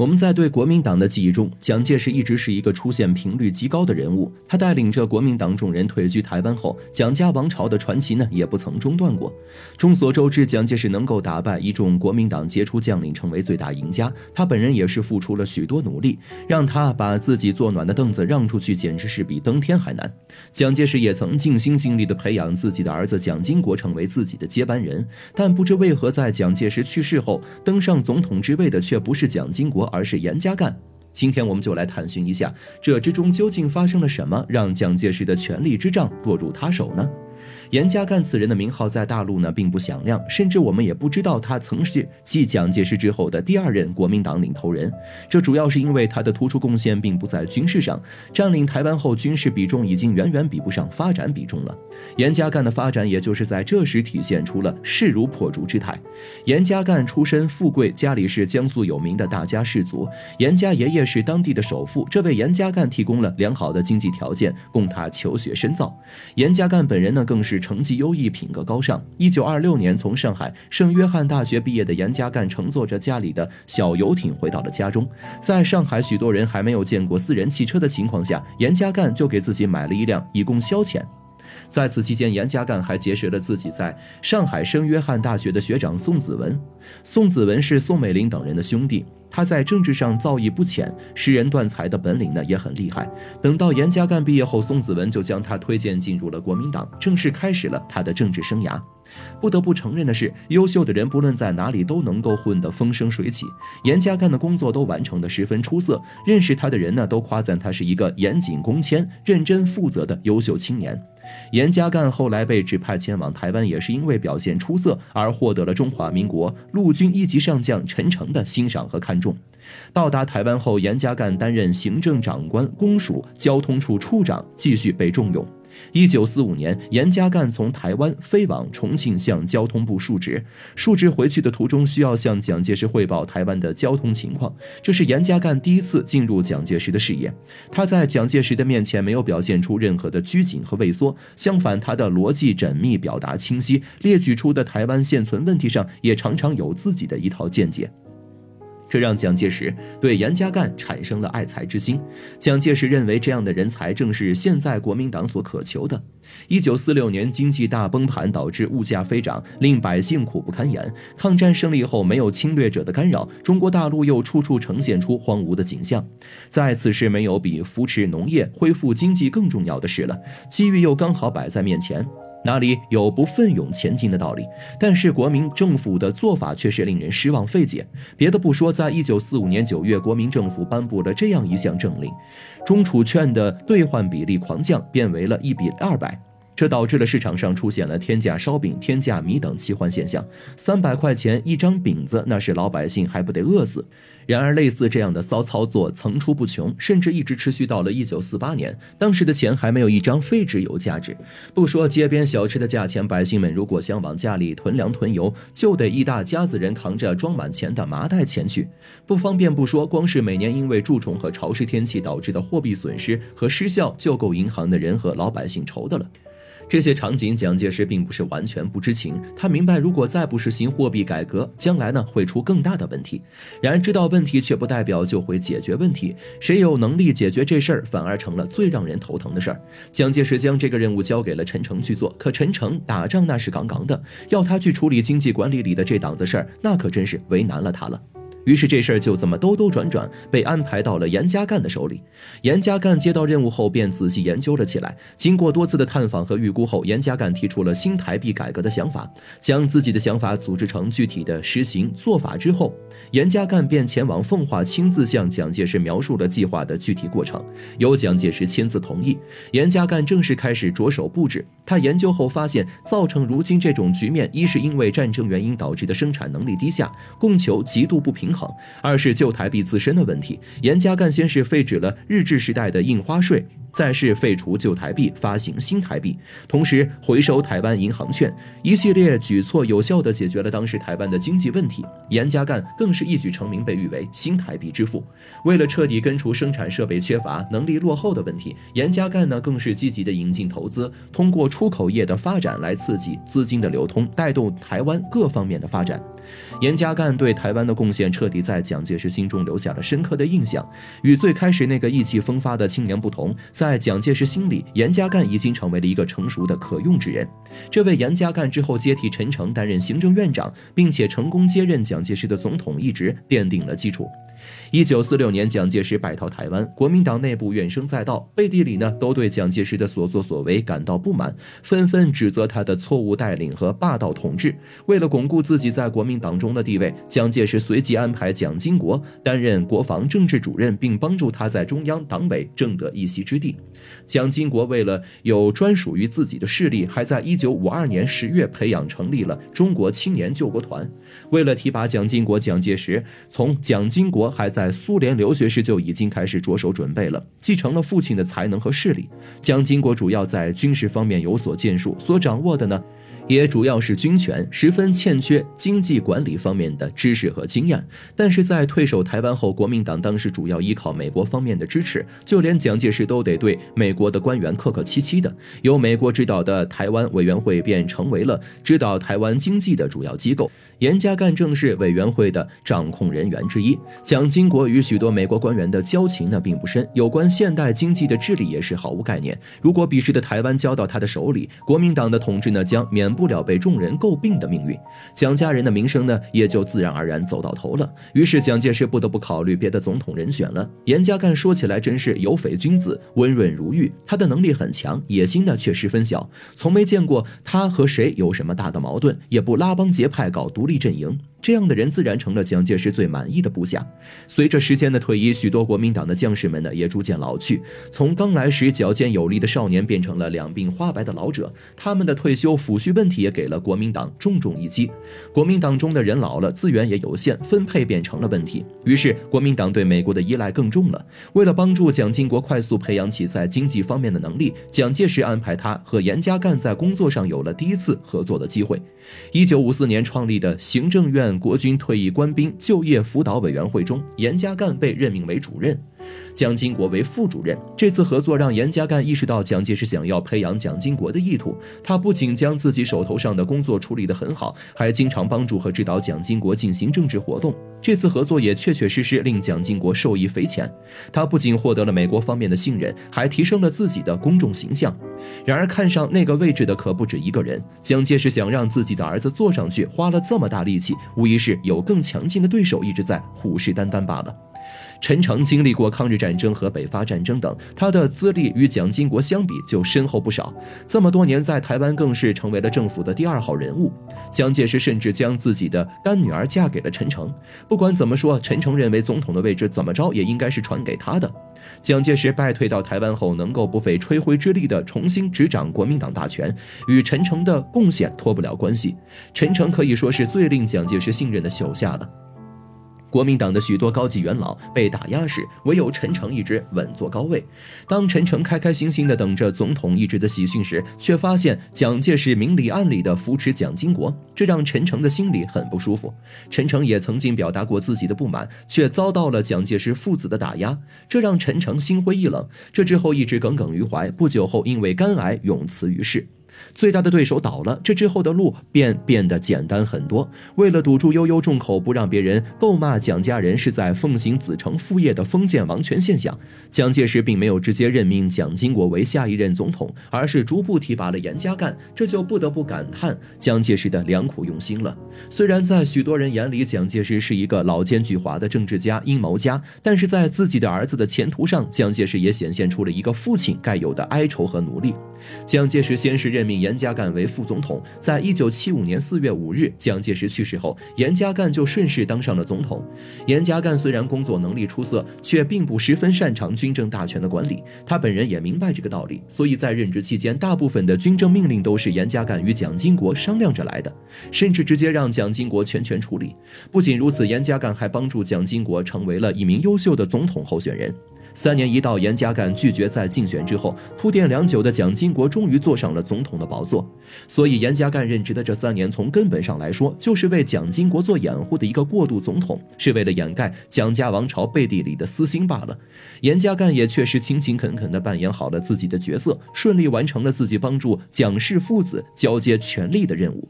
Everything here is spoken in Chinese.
我们在对国民党的记忆中，蒋介石一直是一个出现频率极高的人物。他带领着国民党众人退居台湾后，蒋家王朝的传奇呢也不曾中断过。众所周知，蒋介石能够打败一众国民党杰出将领，成为最大赢家，他本人也是付出了许多努力。让他把自己坐暖的凳子让出去，简直是比登天还难。蒋介石也曾尽心尽力地培养自己的儿子蒋经国成为自己的接班人，但不知为何，在蒋介石去世后，登上总统之位的却不是蒋经国。而是严加干。今天我们就来探寻一下，这之中究竟发生了什么，让蒋介石的权力之杖落入他手呢？严家淦此人的名号在大陆呢并不响亮，甚至我们也不知道他曾是继蒋介石之后的第二任国民党领头人。这主要是因为他的突出贡献并不在军事上，占领台湾后军事比重已经远远比不上发展比重了。严家淦的发展也就是在这时体现出了势如破竹之态。严家淦出身富贵，家里是江苏有名的大家氏族，严家爷爷是当地的首富，这为严家淦提供了良好的经济条件，供他求学深造。严家淦本人呢更是。成绩优异，品格高尚。一九二六年从上海圣约翰大学毕业的严家淦，乘坐着家里的小游艇回到了家中。在上海许多人还没有见过私人汽车的情况下，严家淦就给自己买了一辆，以供消遣。在此期间，严家淦还结识了自己在上海圣约翰大学的学长宋子文。宋子文是宋美龄等人的兄弟。他在政治上造诣不浅，识人断才的本领呢也很厉害。等到严家淦毕业后，宋子文就将他推荐进入了国民党，正式开始了他的政治生涯。不得不承认的是，优秀的人不论在哪里都能够混得风生水起。严家淦的工作都完成的十分出色，认识他的人呢都夸赞他是一个严谨公谦、认真负责的优秀青年。严家淦后来被指派前往台湾，也是因为表现出色而获得了中华民国陆军一级上将陈诚的欣赏和看重。到达台湾后，严家淦担任行政长官、公署交通处处长，继续被重用。一九四五年，严家淦从台湾飞往重庆，向交通部述职。述职回去的途中，需要向蒋介石汇报台湾的交通情况。这是严家淦第一次进入蒋介石的视野。他在蒋介石的面前没有表现出任何的拘谨和畏缩，相反，他的逻辑缜密，表达清晰，列举出的台湾现存问题上也常常有自己的一套见解。这让蒋介石对严家淦产生了爱才之心。蒋介石认为，这样的人才正是现在国民党所渴求的。一九四六年，经济大崩盘，导致物价飞涨，令百姓苦不堪言。抗战胜利后，没有侵略者的干扰，中国大陆又处处呈现出荒芜的景象。在此时，没有比扶持农业、恢复经济更重要的事了。机遇又刚好摆在面前。哪里有不奋勇前进的道理？但是国民政府的做法却是令人失望费解。别的不说，在一九四五年九月，国民政府颁布了这样一项政令：中储券的兑换比例狂降，变为了一比二百。这导致了市场上出现了天价烧饼、天价米等奇幻现象。三百块钱一张饼子，那是老百姓还不得饿死？然而，类似这样的骚操作层出不穷，甚至一直持续到了一九四八年。当时的钱还没有一张废纸有价值。不说街边小吃的价钱，百姓们如果想往家里囤粮囤油，就得一大家子人扛着装满钱的麻袋前去，不方便不说，光是每年因为蛀虫和潮湿天气导致的货币损失和失效，就够银行的人和老百姓愁的了。这些场景，蒋介石并不是完全不知情。他明白，如果再不实行货币改革，将来呢会出更大的问题。然而，知道问题却不代表就会解决问题。谁有能力解决这事儿，反而成了最让人头疼的事儿。蒋介石将这个任务交给了陈诚去做，可陈诚打仗那是杠杠的，要他去处理经济管理里的这档子事儿，那可真是为难了他了。于是这事儿就这么兜兜转转被安排到了严家淦的手里。严家淦接到任务后便仔细研究了起来。经过多次的探访和预估后，严家淦提出了新台币改革的想法。将自己的想法组织成具体的实行做法之后，严家淦便前往奉化，亲自向蒋介石描述了计划的具体过程，由蒋介石签字同意。严家淦正式开始着手布置。他研究后发现，造成如今这种局面，一是因为战争原因导致的生产能力低下，供求极度不平衡；二是旧台币自身的问题。严家淦先是废止了日治时代的印花税。再是废除旧台币，发行新台币，同时回收台湾银行券，一系列举措有效地解决了当时台湾的经济问题。严家淦更是一举成名，被誉为新台币之父。为了彻底根除生产设备缺乏、能力落后的问题，严家淦呢更是积极地引进投资，通过出口业的发展来刺激资金的流通，带动台湾各方面的发展。严家淦对台湾的贡献彻底在蒋介石心中留下了深刻的印象。与最开始那个意气风发的青年不同，在蒋介石心里，严家淦已经成为了一个成熟的可用之人。这位严家淦之后接替陈诚担任行政院长，并且成功接任蒋介石的总统一职，奠定了基础。一九四六年，蒋介石败逃台湾，国民党内部怨声载道，背地里呢都对蒋介石的所作所为感到不满，纷纷指责他的错误带领和霸道统治。为了巩固自己在国民党中的地位，蒋介石随即安排蒋经国担任国防政治主任，并帮助他在中央党委争得一席之地。蒋经国为了有专属于自己的势力，还在一九五二年十月培养成立了中国青年救国团。为了提拔蒋经国，蒋介石从蒋经国还在苏联留学时就已经开始着手准备了，继承了父亲的才能和势力。蒋经国主要在军事方面有所建树，所掌握的呢？也主要是军权，十分欠缺经济管理方面的知识和经验。但是在退守台湾后，国民党当时主要依靠美国方面的支持，就连蒋介石都得对美国的官员客客气气的。由美国指导的台湾委员会便成为了指导台湾经济的主要机构。严家淦正是委员会的掌控人员之一。蒋经国与许多美国官员的交情呢并不深，有关现代经济的治理也是毫无概念。如果彼时的台湾交到他的手里，国民党的统治呢将免不了被众人诟病的命运，蒋家人的名声呢也就自然而然走到头了。于是蒋介石不得不考虑别的总统人选了。严家淦说起来真是有匪君子，温润如玉，他的能力很强，野心呢却十分小，从没见过他和谁有什么大的矛盾，也不拉帮结派搞独。立阵营。这样的人自然成了蒋介石最满意的部下。随着时间的推移，许多国民党的将士们呢也逐渐老去，从刚来时矫健有力的少年变成了两鬓花白的老者。他们的退休抚恤问题也给了国民党重重一击。国民党中的人老了，资源也有限，分配变成了问题。于是国民党对美国的依赖更重了。为了帮助蒋经国快速培养起在经济方面的能力，蒋介石安排他和严家淦在工作上有了第一次合作的机会。一九五四年创立的行政院。国军退役官兵就业辅导委员会中，严家淦被任命为主任。蒋经国为副主任。这次合作让严家淦意识到蒋介石想要培养蒋经国的意图。他不仅将自己手头上的工作处理得很好，还经常帮助和指导蒋经国进行政治活动。这次合作也确确实实令蒋经国受益匪浅。他不仅获得了美国方面的信任，还提升了自己的公众形象。然而，看上那个位置的可不止一个人。蒋介石想让自己的儿子坐上去，花了这么大力气，无疑是有更强劲的对手一直在虎视眈眈罢了。陈诚经历过抗日战争和北伐战争等，他的资历与蒋经国相比就深厚不少。这么多年在台湾，更是成为了政府的第二号人物。蒋介石甚至将自己的干女儿嫁给了陈诚。不管怎么说，陈诚认为总统的位置怎么着也应该是传给他的。蒋介石败退到台湾后，能够不费吹灰之力地重新执掌国民党大权，与陈诚的贡献脱不了关系。陈诚可以说是最令蒋介石信任的手下了。国民党的许多高级元老被打压时，唯有陈诚一直稳坐高位。当陈诚开开心心地等着总统一职的喜讯时，却发现蒋介石明里暗里地扶持蒋经国，这让陈诚的心里很不舒服。陈诚也曾经表达过自己的不满，却遭到了蒋介石父子的打压，这让陈诚心灰意冷。这之后一直耿耿于怀，不久后因为肝癌永辞于世。最大的对手倒了，这之后的路便变得简单很多。为了堵住悠悠众口，不让别人咒骂蒋家人是在奉行子承父业的封建王权现象，蒋介石并没有直接任命蒋经国为下一任总统，而是逐步提拔了严家淦。这就不得不感叹蒋介石的良苦用心了。虽然在许多人眼里，蒋介石是一个老奸巨猾的政治家、阴谋家，但是在自己的儿子的前途上，蒋介石也显现出了一个父亲该有的哀愁和努力。蒋介石先是任命严家淦为副总统，在一九七五年四月五日，蒋介石去世后，严家淦就顺势当上了总统。严家淦虽然工作能力出色，却并不十分擅长军政大权的管理，他本人也明白这个道理，所以在任职期间，大部分的军政命令都是严家淦与蒋经国商量着来的，甚至直接让蒋经国全权处理。不仅如此，严家淦还帮助蒋经国成为了一名优秀的总统候选人。三年一到，严家淦拒绝再竞选之后，铺垫良久的蒋经国终于坐上了总统统的宝座。所以，严家淦任职的这三年，从根本上来说，就是为蒋经国做掩护的一个过渡总统，是为了掩盖蒋家王朝背地里的私心罢了。严家淦也确实勤勤恳恳地扮演好了自己的角色，顺利完成了自己帮助蒋氏父子交接权力的任务。